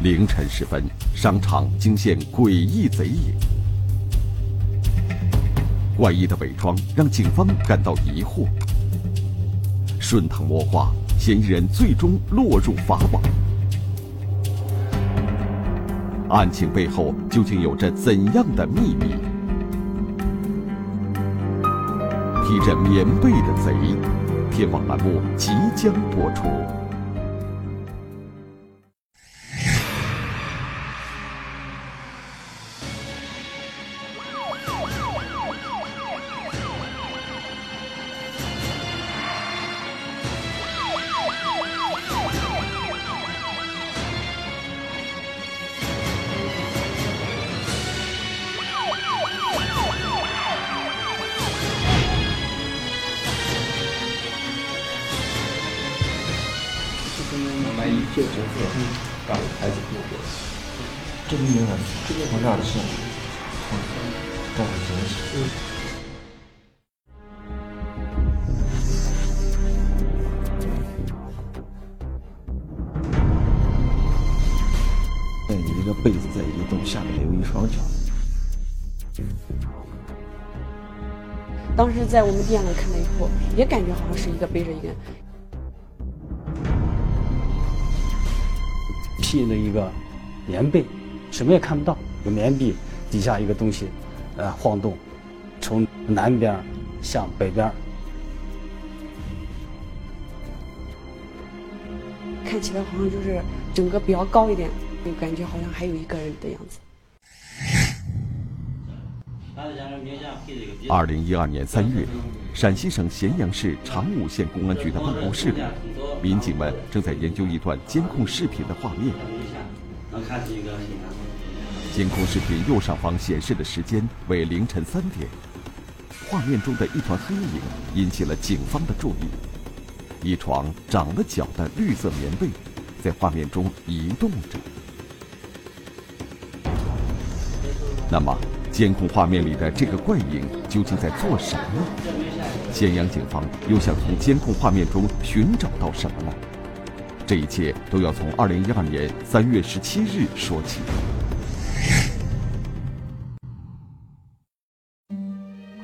凌晨时分，商场惊现诡异贼影。怪异的伪装让警方感到疑惑。顺藤摸瓜，嫌疑人最终落入法网。案情背后究竟有着怎样的秘密？披着棉被的贼，天网栏目即将播出。一个被子在移动，下面有一双脚。当时在我们店里看了以后，也感觉好像是一个背着一个。披了一个棉被，什么也看不到，有棉壁底下一个东西，呃，晃动，从南边向北边，看起来好像就是整个比较高一点，就感觉好像还有一个人的样子。二零一二年三月，陕西省咸阳市长武县公安局的办公室里。民警们正在研究一段监控视频的画面。监控视频右上方显示的时间为凌晨三点，画面中的一团黑影引起了警方的注意。一床长了脚的绿色棉被在画面中移动着。那么，监控画面里的这个怪影究竟在做什么？咸阳警方又想从监控画面中寻找到什么呢？这一切都要从二零一二年三月十七日说起。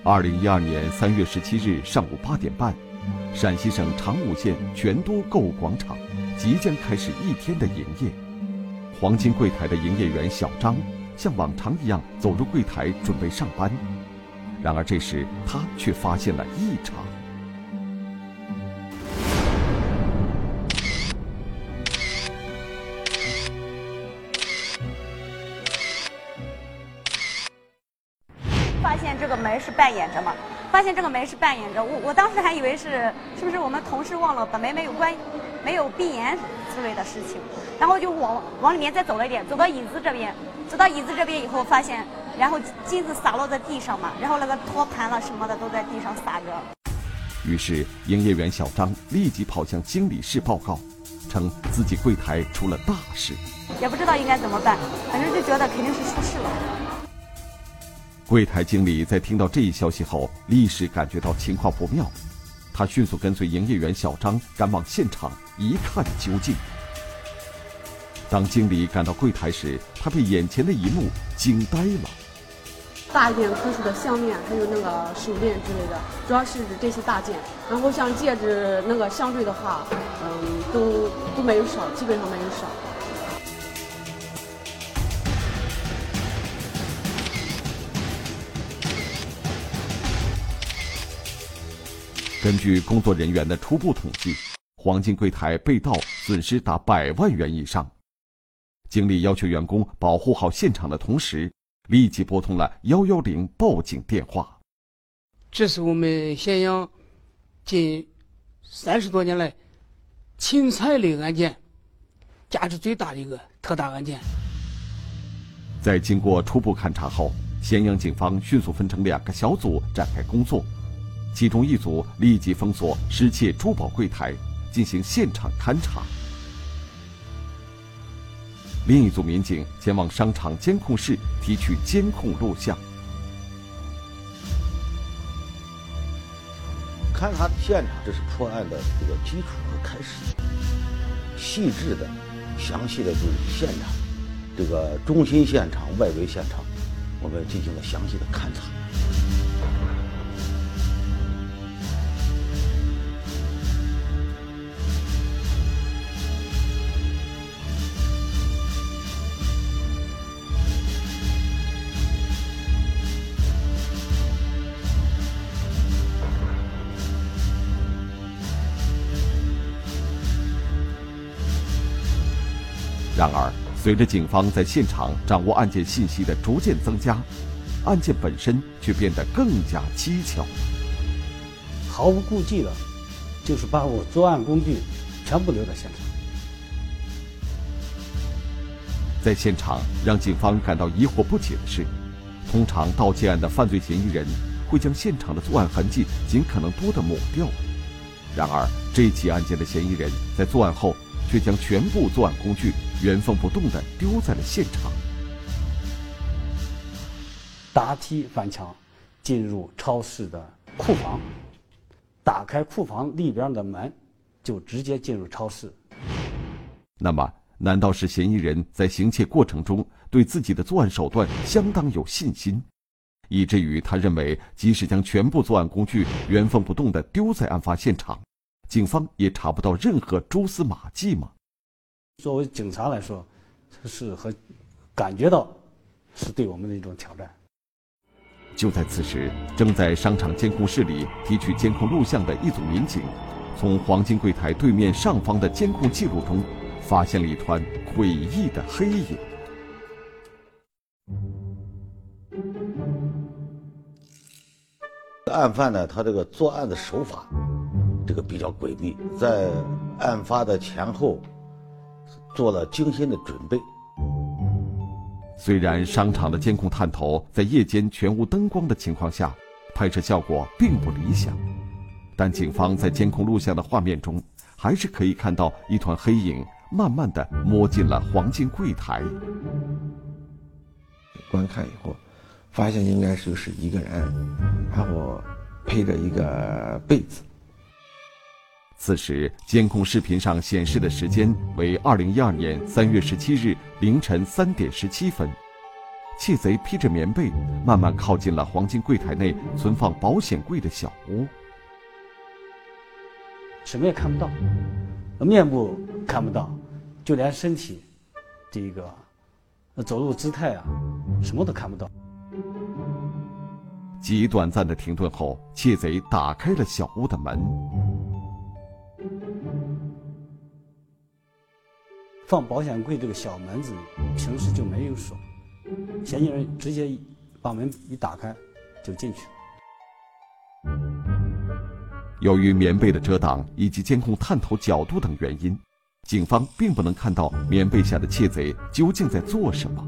二零一二年三月十七日上午八点半，陕西省长武县全都购物广场即将开始一天的营业。黄金柜台的营业员小张像往常一样走入柜台准备上班。然而这时，他却发现了异常。这个门是半掩着嘛？发现这个门是扮演着，我我当时还以为是是不是我们同事忘了把门没有关，没有闭严之类的事情。然后就往往里面再走了一点，走到椅子这边，走到椅子这边以后发现。然后金子洒落在地上嘛，然后那个托盘了什么的都在地上洒着。于是营业员小张立即跑向经理室报告，称自己柜台出了大事。也不知道应该怎么办，反正就觉得肯定是出事了。柜台经理在听到这一消息后，立时感觉到情况不妙，他迅速跟随营业员小张赶往现场一看究竟。当经理赶到柜台时，他被眼前的一幕惊呆了。大件特殊的项链，还有那个手链之类的，主要是指这些大件。然后像戒指、那个项坠的话，嗯，都都没有少，基本上没有少。根据工作人员的初步统计，黄金柜台被盗损失达百万元以上。经理要求员工保护好现场的同时。立即拨通了幺幺零报警电话。这是我们咸阳近三十多年来侵财类案件价值最大的一个特大案件。在经过初步勘查后，咸阳警方迅速分成两个小组展开工作，其中一组立即封锁失窃珠宝柜台，进行现场勘查。另一组民警前往商场监控室提取监控录像。勘查现场，这是破案的这个基础和开始。细致的、详细的对现场这个中心现场、外围现场，我们进行了详细的勘查。然而，随着警方在现场掌握案件信息的逐渐增加，案件本身却变得更加蹊跷。毫无顾忌的，就是把我作案工具全部留在现场。在现场让警方感到疑惑不解的是，通常盗窃案的犯罪嫌疑人会将现场的作案痕迹尽可能多的抹掉，然而这起案件的嫌疑人在作案后却将全部作案工具原封不动地丢在了现场。搭梯翻墙，进入超市的库房，打开库房里边的门，就直接进入超市。那么，难道是嫌疑人在行窃过程中对自己的作案手段相当有信心，以至于他认为即使将全部作案工具原封不动地丢在案发现场，警方也查不到任何蛛丝马迹吗？作为警察来说，是和感觉到是对我们的一种挑战。就在此时，正在商场监控室里提取监控录像的一组民警，从黄金柜台对面上方的监控记录中，发现了一团诡异的黑影。案犯呢，他这个作案的手法，这个比较诡秘，在案发的前后做了精心的准备。虽然商场的监控探头在夜间全无灯光的情况下，拍摄效果并不理想，但警方在监控录像的画面中，还是可以看到一团黑影慢慢的摸进了黄金柜台。观看以后，发现应该是是一个人，然后披着一个被子。此时，监控视频上显示的时间为二零一二年三月十七日凌晨三点十七分。窃贼披着棉被，慢慢靠近了黄金柜台内存放保险柜的小屋。什么也看不到，面部看不到，就连身体，这个走路姿态啊，什么都看不到。极短暂的停顿后，窃贼打开了小屋的门。放保险柜这个小门子平时就没有锁，嫌疑人直接把门一打开就进去了。由于棉被的遮挡以及监控探头角度等原因，警方并不能看到棉被下的窃贼究竟在做什么。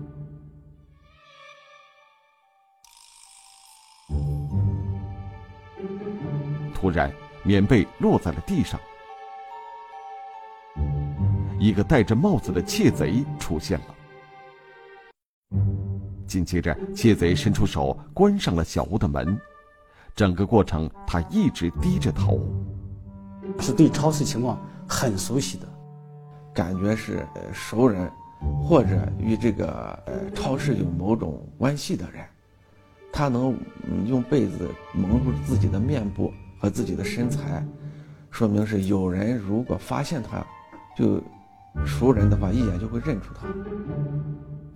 突然，棉被落在了地上。一个戴着帽子的窃贼出现了。紧接着，窃贼伸出手关上了小屋的门，整个过程他一直低着头，是对超市情况很熟悉的，感觉是熟人，或者与这个超市有某种关系的人，他能用被子蒙住自己的面部和自己的身材，说明是有人如果发现他，就。熟人的话，一眼就会认出他。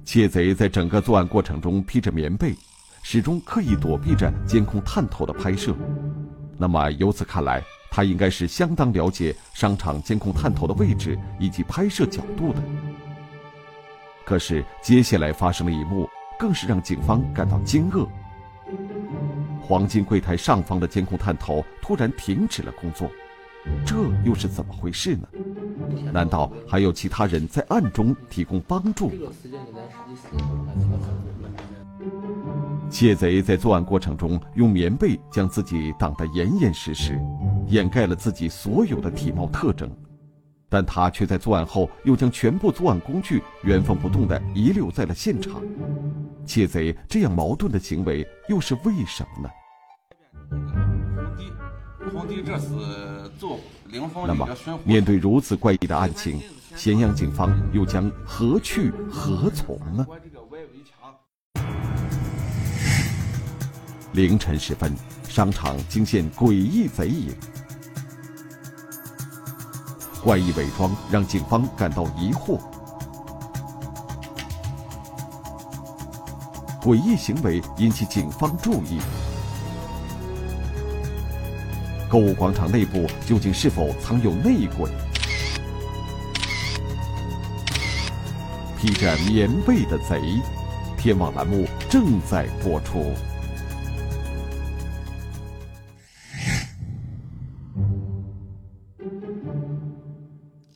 窃贼在整个作案过程中披着棉被，始终刻意躲避着监控探头的拍摄。那么由此看来，他应该是相当了解商场监控探头的位置以及拍摄角度的。可是接下来发生的一幕，更是让警方感到惊愕。黄金柜台上方的监控探头突然停止了工作，这又是怎么回事呢？难道还有其他人在暗中提供帮助？窃贼在作案过程中用棉被将自己挡得严严实实，掩盖了自己所有的体貌特征，但他却在作案后又将全部作案工具原封不动地遗留在了现场。窃贼这样矛盾的行为又是为什么呢？皇帝这是做那么，面对如此怪异的案情，咸阳警方又将何去何从呢？凌晨时分，商场惊现诡异贼影，怪异伪装让警方感到疑惑，诡异行为引起警方注意。购物广场内部究竟是否藏有内鬼？披着棉被的贼，天网栏目正在播出。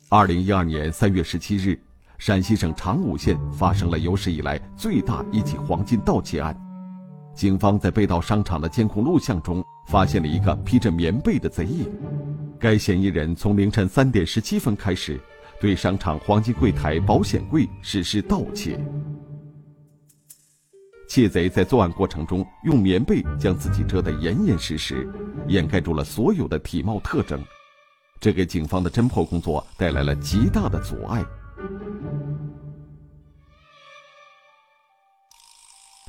二零一二年三月十七日，陕西省长武县发生了有史以来最大一起黄金盗窃案。警方在被盗商场的监控录像中发现了一个披着棉被的贼影。该嫌疑人从凌晨三点十七分开始，对商场黄金柜台、保险柜实施盗窃。窃贼在作案过程中用棉被将自己遮得严严实实，掩盖住了所有的体貌特征，这给警方的侦破工作带来了极大的阻碍。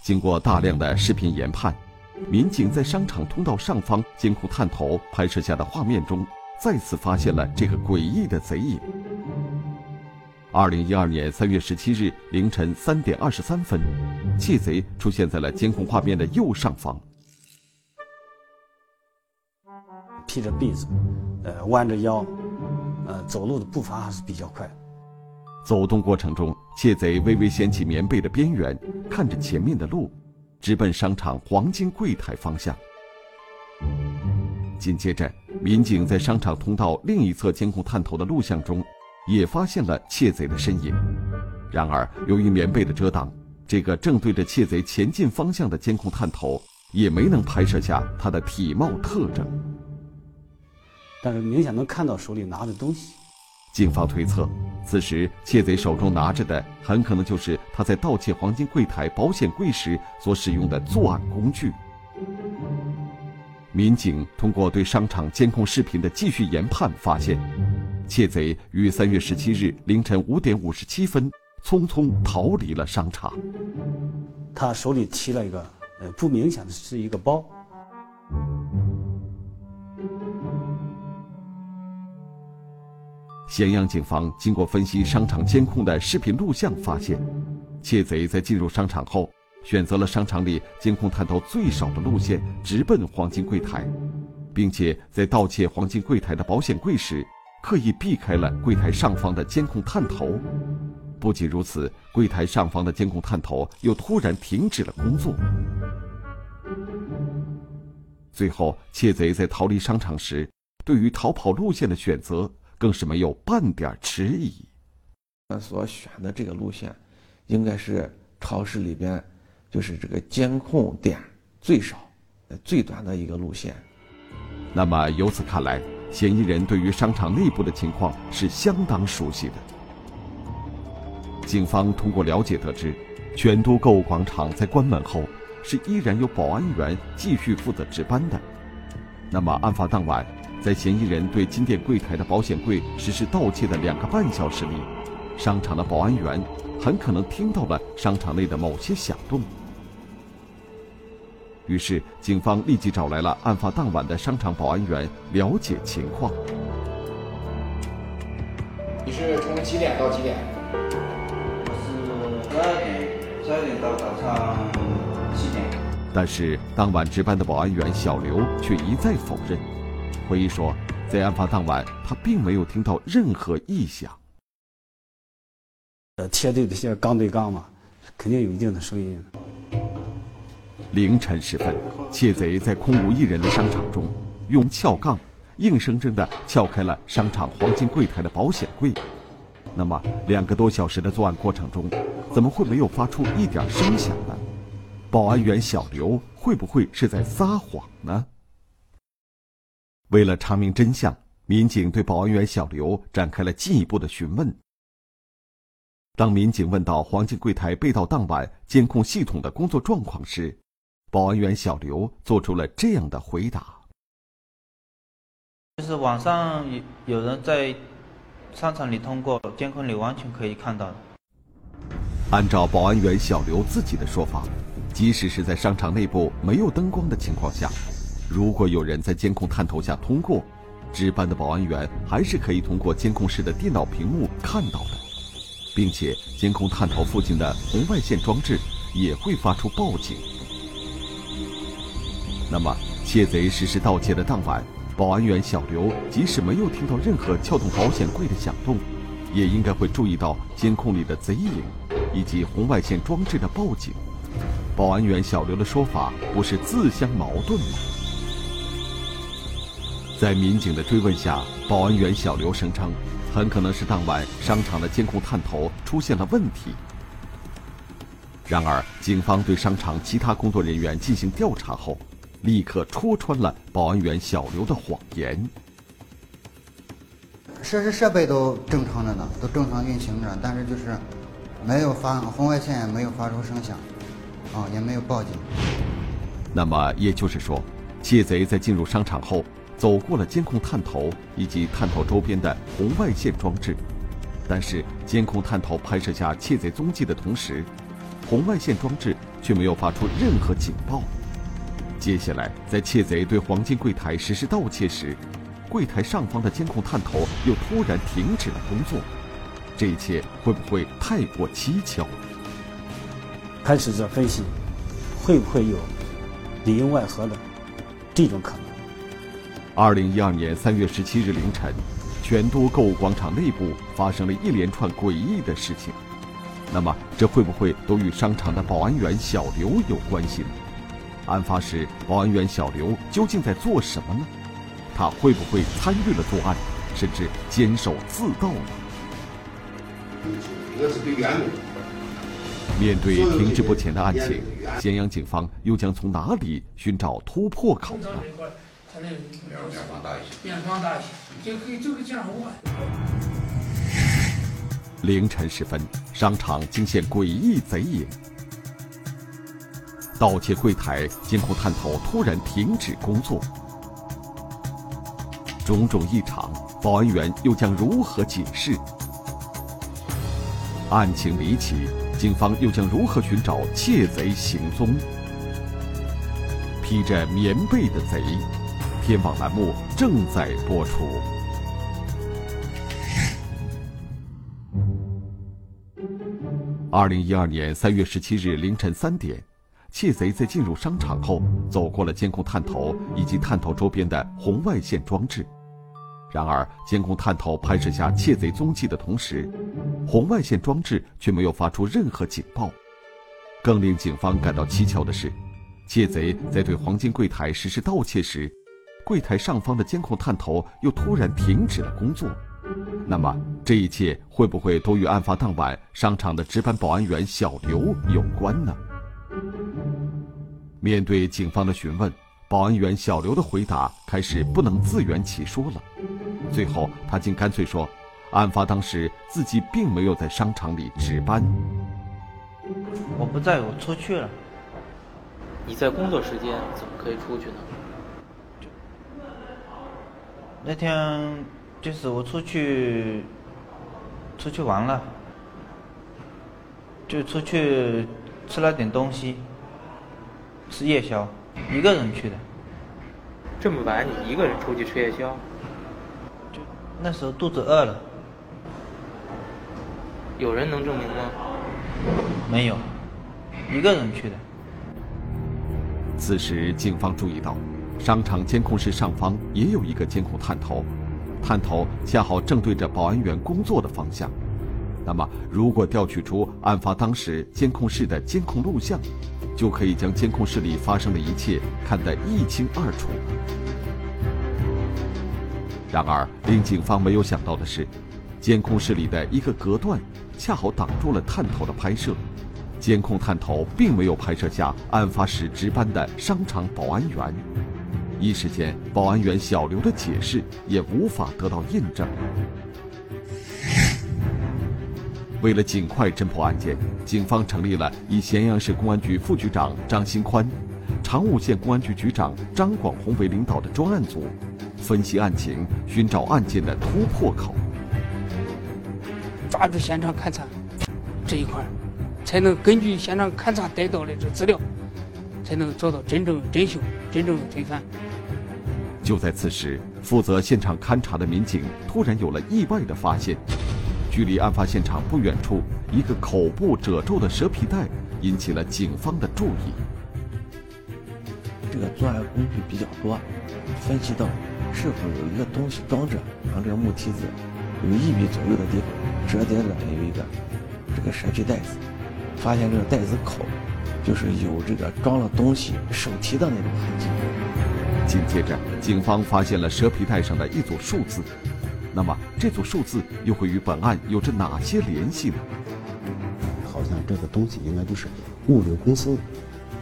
经过大量的视频研判，民警在商场通道上方监控探头拍摄下的画面中，再次发现了这个诡异的贼影。二零一二年三月十七日凌晨三点二十三分，窃贼出现在了监控画面的右上方，披着被子，呃，弯着腰，呃，走路的步伐还是比较快。走动过程中，窃贼微微掀起棉被的边缘，看着前面的路，直奔商场黄金柜台方向。紧接着，民警在商场通道另一侧监控探头的录像中，也发现了窃贼的身影。然而，由于棉被的遮挡，这个正对着窃贼前进方向的监控探头也没能拍摄下他的体貌特征。但是明显能看到手里拿的东西。警方推测，此时窃贼手中拿着的很可能就是他在盗窃黄金柜台、保险柜时所使用的作案工具。民警通过对商场监控视频的继续研判，发现，窃贼于三月十七日凌晨五点五十七分匆匆逃离了商场。他手里提了一个，呃，不明显的是一个包。咸阳警方经过分析商场监控的视频录像，发现，窃贼在进入商场后，选择了商场里监控探头最少的路线，直奔黄金柜台，并且在盗窃黄金柜台的保险柜时，刻意避开了柜台上方的监控探头。不仅如此，柜台上方的监控探头又突然停止了工作。最后，窃贼在逃离商场时，对于逃跑路线的选择。更是没有半点迟疑。他所选的这个路线，应该是超市里边，就是这个监控点最少、最短的一个路线。那么由此看来，嫌疑人对于商场内部的情况是相当熟悉的。警方通过了解得知，全都购物广场在关门后是依然由保安员继续负责值班的。那么案发当晚。在嫌疑人对金店柜台的保险柜实施盗窃的两个半小时里，商场的保安员很可能听到了商场内的某些响动。于是，警方立即找来了案发当晚的商场保安员了解情况。你是从几点到几点？我是十二点，十二点到早上七点。但是，当晚值班的保安员小刘却一再否认。回忆说，在案发当晚，他并没有听到任何异响。呃，贴对的像钢对钢嘛，肯定有一定的声音。凌晨时分，窃贼在空无一人的商场中，用撬杠硬生生地撬开了商场黄金柜台的保险柜。那么，两个多小时的作案过程中，怎么会没有发出一点声响呢？保安员小刘会不会是在撒谎呢？为了查明真相，民警对保安员小刘展开了进一步的询问。当民警问到黄金柜台被盗当晚监控系统的工作状况时，保安员小刘做出了这样的回答：“就是晚上有有人在商场里通过监控里完全可以看到的。按照保安员小刘自己的说法，即使是在商场内部没有灯光的情况下，如果有人在监控探头下通过，值班的保安员还是可以通过监控室的电脑屏幕看到的，并且监控探头附近的红外线装置也会发出报警。那么，窃贼实施盗窃的当晚，保安员小刘即使没有听到任何撬动保险柜的响动，也应该会注意到监控里的贼影，以及红外线装置的报警。保安员小刘的说法不是自相矛盾吗？在民警的追问下，保安员小刘声称，很可能是当晚商场的监控探头出现了问题。然而，警方对商场其他工作人员进行调查后，立刻戳穿了保安员小刘的谎言。设施设备都正常着呢，都正常运行着，但是就是没有发红外线，没有发出声响，啊，也没有报警。那么也就是说，窃贼在进入商场后，走过了监控探头以及探头周边的红外线装置，但是监控探头拍摄下窃贼踪迹的同时，红外线装置却没有发出任何警报。接下来，在窃贼对黄金柜台实施盗窃时，柜台上方的监控探头又突然停止了工作，这一切会不会太过蹊跷？开始在分析，会不会有里应外合的这种可能？二零一二年三月十七日凌晨，全都购物广场内部发生了一连串诡异的事情。那么，这会不会都与商场的保安员小刘有关系呢？案发时，保安员小刘究竟在做什么呢？他会不会参与了作案，甚至监守自盗呢？面对停滞不前的案情，咸阳警方又将从哪里寻找突破口呢？面放大一些，面放大一些，就可以就可以这样换。凌晨时分，商场惊现诡异贼影。盗窃柜台监控探头突然停止工作，种种异常，保安员又将如何解释？案情离奇，警方又将如何寻找窃贼行踪？披着棉被的贼，天网栏目正在播出。二零一二年三月十七日凌晨三点。窃贼在进入商场后，走过了监控探头以及探头周边的红外线装置。然而，监控探头拍摄下窃贼踪迹的同时，红外线装置却没有发出任何警报。更令警方感到蹊跷的是，窃贼在对黄金柜台实施盗窃时，柜台上方的监控探头又突然停止了工作。那么，这一切会不会都与案发当晚商场的值班保安员小刘有关呢？面对警方的询问，保安员小刘的回答开始不能自圆其说了。最后，他竟干脆说：“案发当时自己并没有在商场里值班。”我不在，我出去了。你在工作时间怎么可以出去呢？那天就是我出去出去玩了，就出去吃了点东西。吃夜宵，一个人去的。这么晚你一个人出去吃夜宵？就那时候肚子饿了。有人能证明吗？没有，一个人去的。此时，警方注意到，商场监控室上方也有一个监控探头，探头恰好正对着保安员工作的方向。那么，如果调取出案发当时监控室的监控录像，就可以将监控室里发生的一切看得一清二楚。然而，令警方没有想到的是，监控室里的一个隔断恰好挡住了探头的拍摄，监控探头并没有拍摄下案发时值班的商场保安员。一时间，保安员小刘的解释也无法得到印证。为了尽快侦破案件，警方成立了以咸阳市公安局副局长张新宽、长武县公安局局长张广红为领导的专案组，分析案情，寻找案件的突破口。抓住现场勘查这一块，才能根据现场勘查得到的这资料，才能找到真正真凶、真正的罪犯。就在此时，负责现场勘查的民警突然有了意外的发现：距离案发现场不远处，一个口部褶皱的蛇皮袋引起了警方的注意。这个作案工具比较多，分析到是否有一个东西装着，像这个木梯子有一米左右的地方，折叠的有一个这个蛇皮袋子，发现这个袋子口就是有这个装了东西手提的那种痕迹。紧接着，警方发现了蛇皮袋上的一组数字。那么，这组数字又会与本案有着哪些联系呢？好像这个东西应该就是物流公司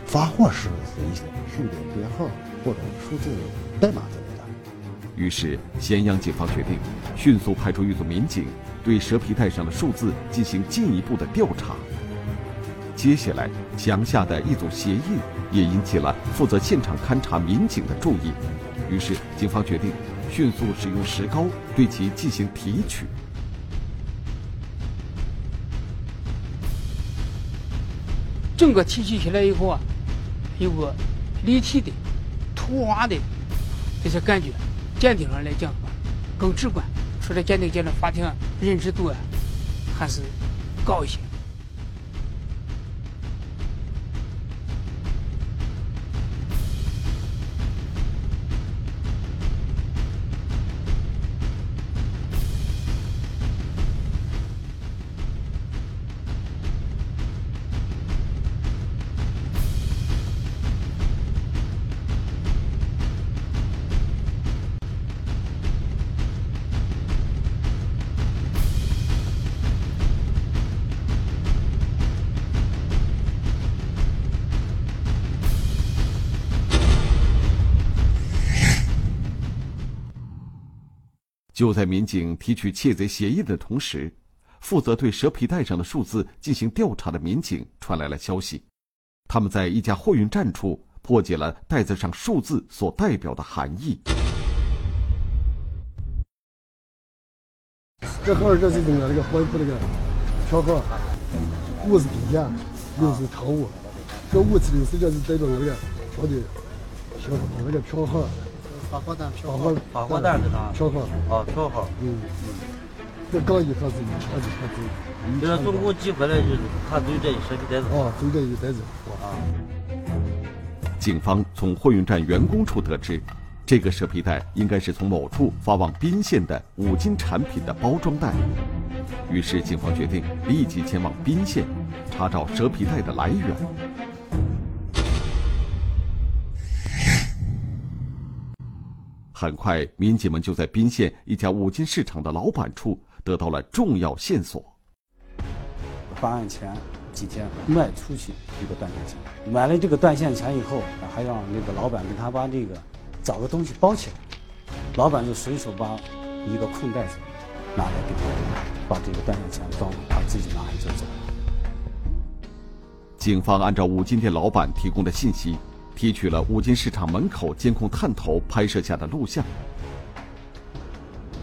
发货时的一些数字编号或者数字代码之类的。于是，咸阳警方决定迅速派出一组民警，对蛇皮袋上的数字进行进一步的调查。接下来，墙下的一组鞋印也引起了负责现场勘查民警的注意。于是，警方决定迅速使用石膏对其进行提取。整个提取起来以后啊，有个立体的、图画的这些感觉，鉴定上来讲更直观。说这鉴定结论法庭认知度啊，还是高一些。就在民警提取窃贼鞋印的同时，负责对蛇皮袋上的数字进行调查的民警传来了消息，他们在一家货运站处破解了袋子上数字所代表的含义。这号这是那个那个货运部那个票号，五是平价，六是常务，这五次六十这是代表那个票的票那个票号。发货单票号，发货单给他？票号。啊，票号。嗯嗯。这刚一号是一，二是二是。你这总共寄回来就是他就这一蛇皮袋子。哦，就这一袋子。啊。警方从货运站员工处得知，这个蛇皮袋应该是从某处发往宾县的五金产品的包装袋。于是，警方决定立即前往宾县，查找蛇皮袋的来源。很快，民警们就在宾县一家五金市场的老板处得到了重要线索。办案前几天卖出去一个断线钳，买了这个断线钳以后，还让那个老板给他把这个找个东西包起来。老板就随手把一个空袋子拿来给他，把这个断线钳装，他自己拿着就走。警方按照五金店老板提供的信息。提取了五金市场门口监控探头拍摄下的录像。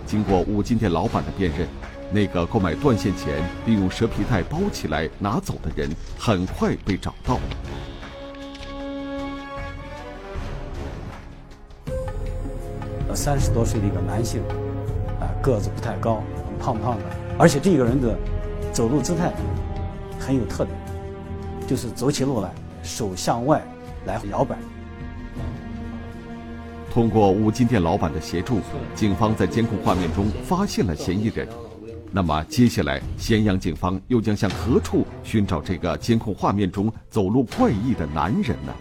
经过五金店老板的辨认，那个购买断线钳并用蛇皮袋包起来拿走的人很快被找到。三十多岁的一个男性，啊，个子不太高，胖胖的，而且这个人的走路姿态很有特点，就是走起路来手向外。来摇摆。通过五金店老板的协助，警方在监控画面中发现了嫌疑人。那么，接下来咸阳警方又将向何处寻找这个监控画面中走路怪异的男人呢？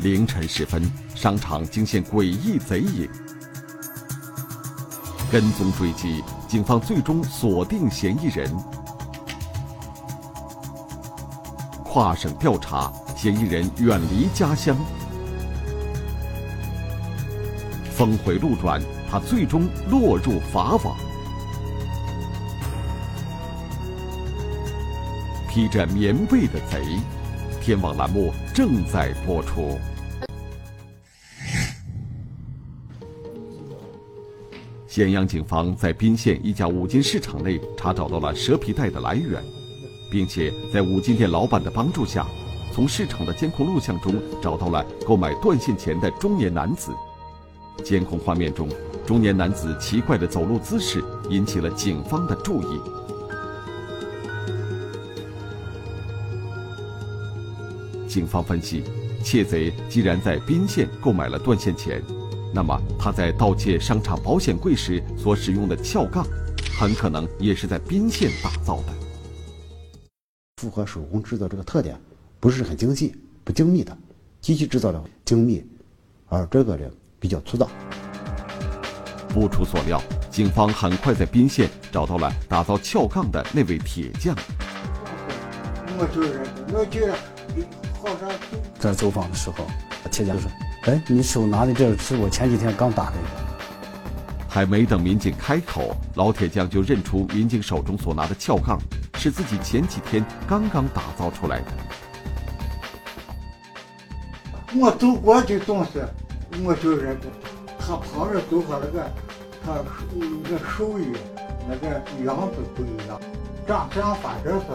凌晨时分，商场惊现诡异贼影。跟踪追击，警方最终锁定嫌疑人。跨省调查，嫌疑人远离家乡。峰回路转，他最终落入法网。披着棉被的贼，天网栏目正在播出。咸阳警方在彬县一家五金市场内查找到了蛇皮袋的来源，并且在五金店老板的帮助下，从市场的监控录像中找到了购买断线钳的中年男子。监控画面中，中年男子奇怪的走路姿势引起了警方的注意。警方分析，窃贼既然在彬县购买了断线钳。那么他在盗窃商场保险柜时所使用的撬杠，很可能也是在宾县打造的，符合手工制造这个特点，不是很精细、不精密的，机器制造的精密，而这个呢比较粗糙。不出所料，警方很快在宾县找到了打造撬杠的那位铁匠。我就是，我就是，好像在走访的时候，铁匠说。哎，你手拿的这是我前几天刚打的。还没等民警开口，老铁匠就认出民警手中所拿的撬杠是自己前几天刚刚打造出来的。我走过去东西，我就认得，他旁边走过那个，他那个手艺那个样子不一样，长相反正是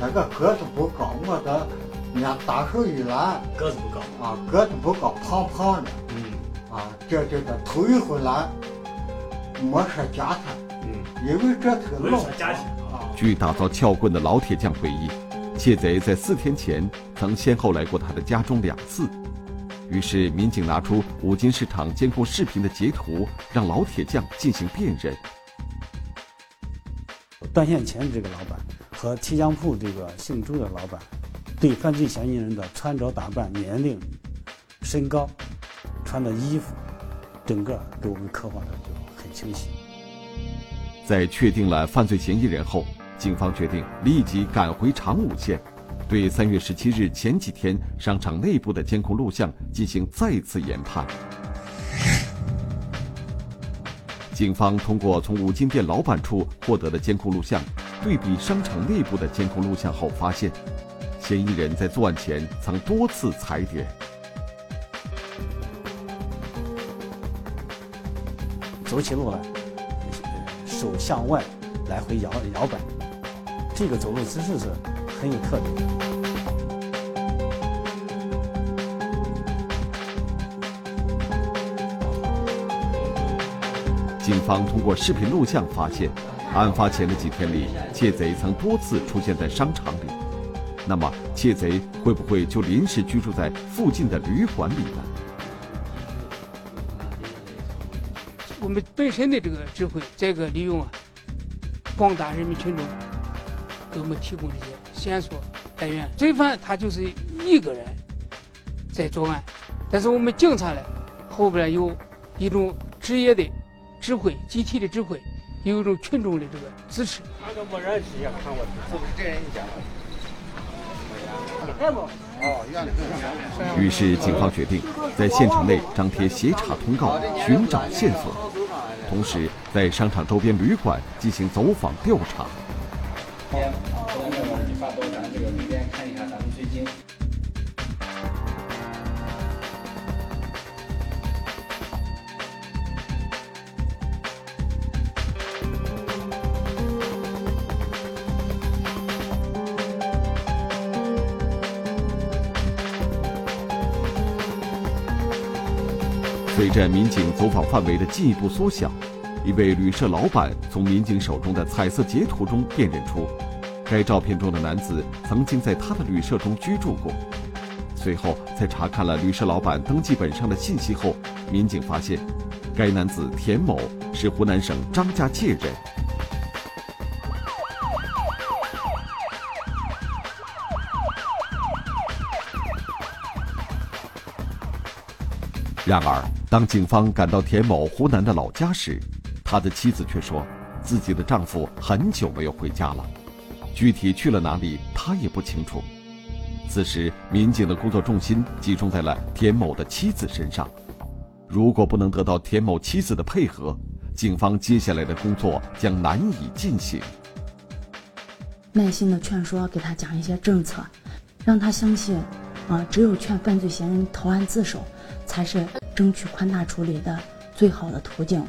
那个个子不高，我的。人家大手一揽，个子不高啊，个子不高，胖胖的，嗯，啊，这这个头一回来，没说价钱，嗯，因为这是个老家钱啊。据打造撬棍的老铁匠回忆，窃贼在四天前曾先后来过他的家中两次，于是民警拿出五金市场监控视频的截图，让老铁匠进行辨认。断线前这个老板和铁匠铺这个姓朱的老板。对犯罪嫌疑人的穿着打扮、年龄、身高、穿的衣服，整个给我们刻画的就很清晰。在确定了犯罪嫌疑人后，警方决定立即赶回长武县，对三月十七日前几天商场内部的监控录像进行再次研判。警方通过从五金店老板处获得的监控录像，对比商场内部的监控录像后发现。嫌疑人在作案前曾多次踩点，走起路来手向外来回摇摇摆，这个走路姿势是很有特点。警方通过视频录像发现，案发前的几天里，窃贼曾多次出现在商场里。那么，窃贼会不会就临时居住在附近的旅馆里呢？我们本身的这个智慧，这个利用啊广大人民群众给我们提供这些线索来源。罪犯他就是一个人在作案，但是我们警察呢后边有一种职业的指挥、集体的指挥，有一种群众的这个支持。那个没人去看我，是不是这样讲？于是，警方决定在县城内张贴协查通告，寻找线索，同时在商场周边旅馆进行走访调查。随着民警走访范围的进一步缩小，一位旅社老板从民警手中的彩色截图中辨认出，该照片中的男子曾经在他的旅社中居住过。随后，在查看了旅社老板登记本上的信息后，民警发现，该男子田某是湖南省张家界人。然而，当警方赶到田某湖南的老家时，他的妻子却说，自己的丈夫很久没有回家了，具体去了哪里，他也不清楚。此时，民警的工作重心集中在了田某的妻子身上。如果不能得到田某妻子的配合，警方接下来的工作将难以进行。耐心的劝说，给他讲一些政策，让他相信，啊，只有劝犯罪嫌疑人投案自首，才是争取宽大处理的最好的途径。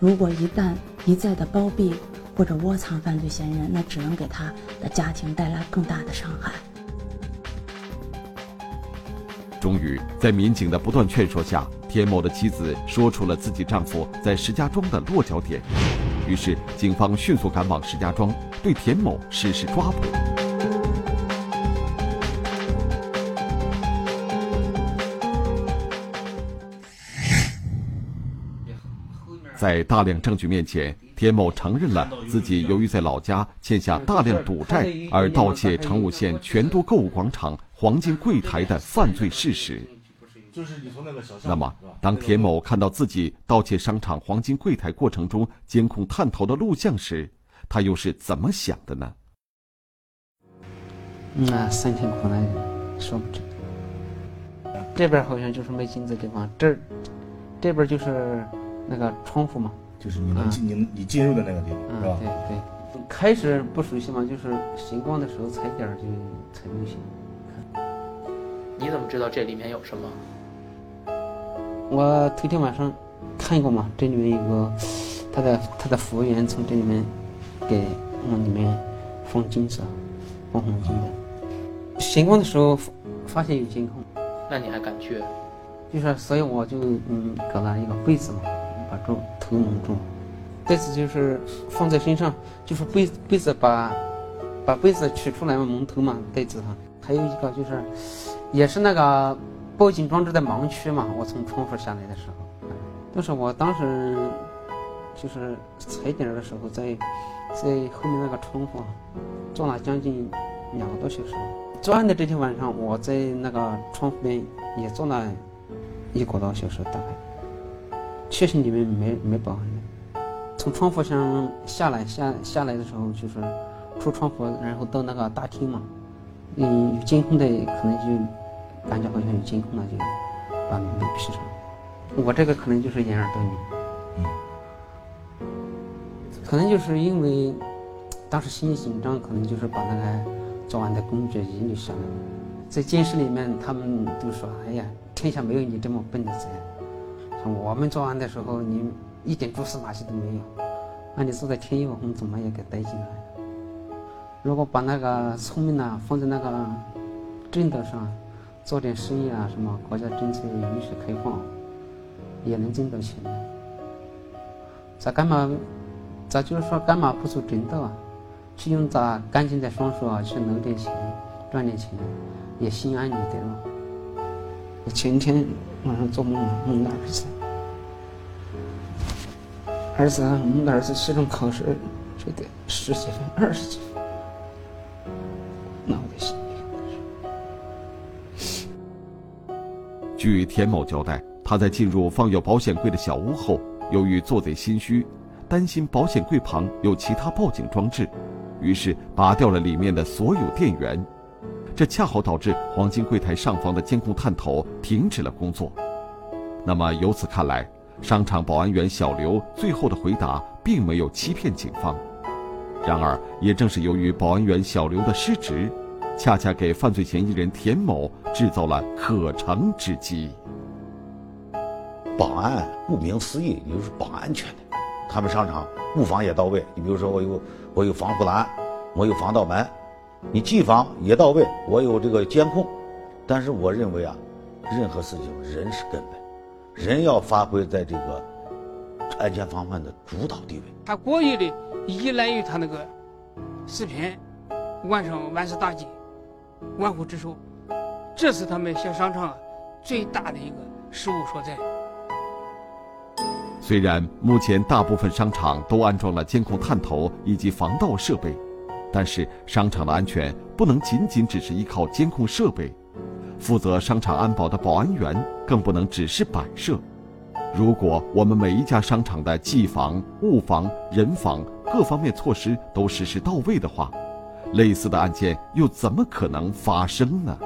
如果一旦一再的包庇或者窝藏犯罪嫌疑人，那只能给他的家庭带来更大的伤害。终于，在民警的不断劝说下，田某的妻子说出了自己丈夫在石家庄的落脚点。于是，警方迅速赶往石家庄，对田某实施抓捕。在大量证据面前，田某承认了自己由于在老家欠下大量赌债而盗窃成武县全都购物广场黄金柜台的犯罪事实。那么，当田某看到自己盗窃商场黄金柜台过程中监控探头的录像时，他又是怎么想的呢？那三天可能说不准。这边好像就是卖金子的地方，这这边就是。那个窗户嘛，就是你能进你你进入的那个地方，是吧？对对，开始不熟悉嘛，就是新光的时候踩点就踩流行。你怎么知道这里面有什么？我头天晚上看过嘛，这里面有个他的他的服务员从这里面给往里面放金子，放黄金的。新光的时候发现有监控，那你还敢去？就是，所以我就嗯搞了一个柜子嘛。把住头蒙住，袋子就是放在身上，就是被被子把把被子取出来嘛，蒙头嘛，袋子上。还有一个就是，也是那个报警装置的盲区嘛。我从窗户下来的时候，就是我当时就是踩点的时候，在在后面那个窗户坐了将近两个多小时。作案的这天晚上，我在那个窗户边也坐了一个多小时，大概。确实里面没没保安的，从窗户上下来下下来的时候，就是出窗户，然后到那个大厅嘛，嗯，有监控的可能就感觉好像有监控了，就把门给闭上。我这个可能就是掩耳盗铃，嗯，可能就是因为当时心里紧张，可能就是把那个作案的工具遗留下来。在监室里面，他们都说：“哎呀，天下没有你这么笨的贼。”我们作案的时候，你一点蛛丝马迹都没有，那你坐在天佑红怎么也给逮进来？如果把那个聪明呢放在那个正道上，做点生意啊，什么国家政策允许开放，也能挣到钱。咋干嘛？咋就是说干嘛不走正道啊？去用咱干净的双手啊去捞点钱，赚点钱，也心安理得了。我前天晚上做梦，梦到儿子。儿子，我们的儿子期中考试就得十几分、二十几分，那我得心据田某交代，他在进入放有保险柜的小屋后，由于做贼心虚，担心保险柜旁有其他报警装置，于是拔掉了里面的所有电源，这恰好导致黄金柜台上方的监控探头停止了工作。那么由此看来。商场保安员小刘最后的回答并没有欺骗警方，然而，也正是由于保安员小刘的失职，恰恰给犯罪嫌疑人田某制造了可乘之机。保安顾名思义，也就是保安全的。他们商场物防也到位，你比如说我有我有防护栏，我有防盗门，你技防也到位，我有这个监控。但是我认为啊，任何事情人是根本。人要发挥在这个安全防范的主导地位。他过于的依赖于他那个视频，完成万事大吉、万户之首，这是他们小商场最大的一个失误所在。虽然目前大部分商场都安装了监控探头以及防盗设备，但是商场的安全不能仅仅只是依靠监控设备。负责商场安保的保安员更不能只是摆设。如果我们每一家商场的技防、物防、人防各方面措施都实施到位的话，类似的案件又怎么可能发生呢？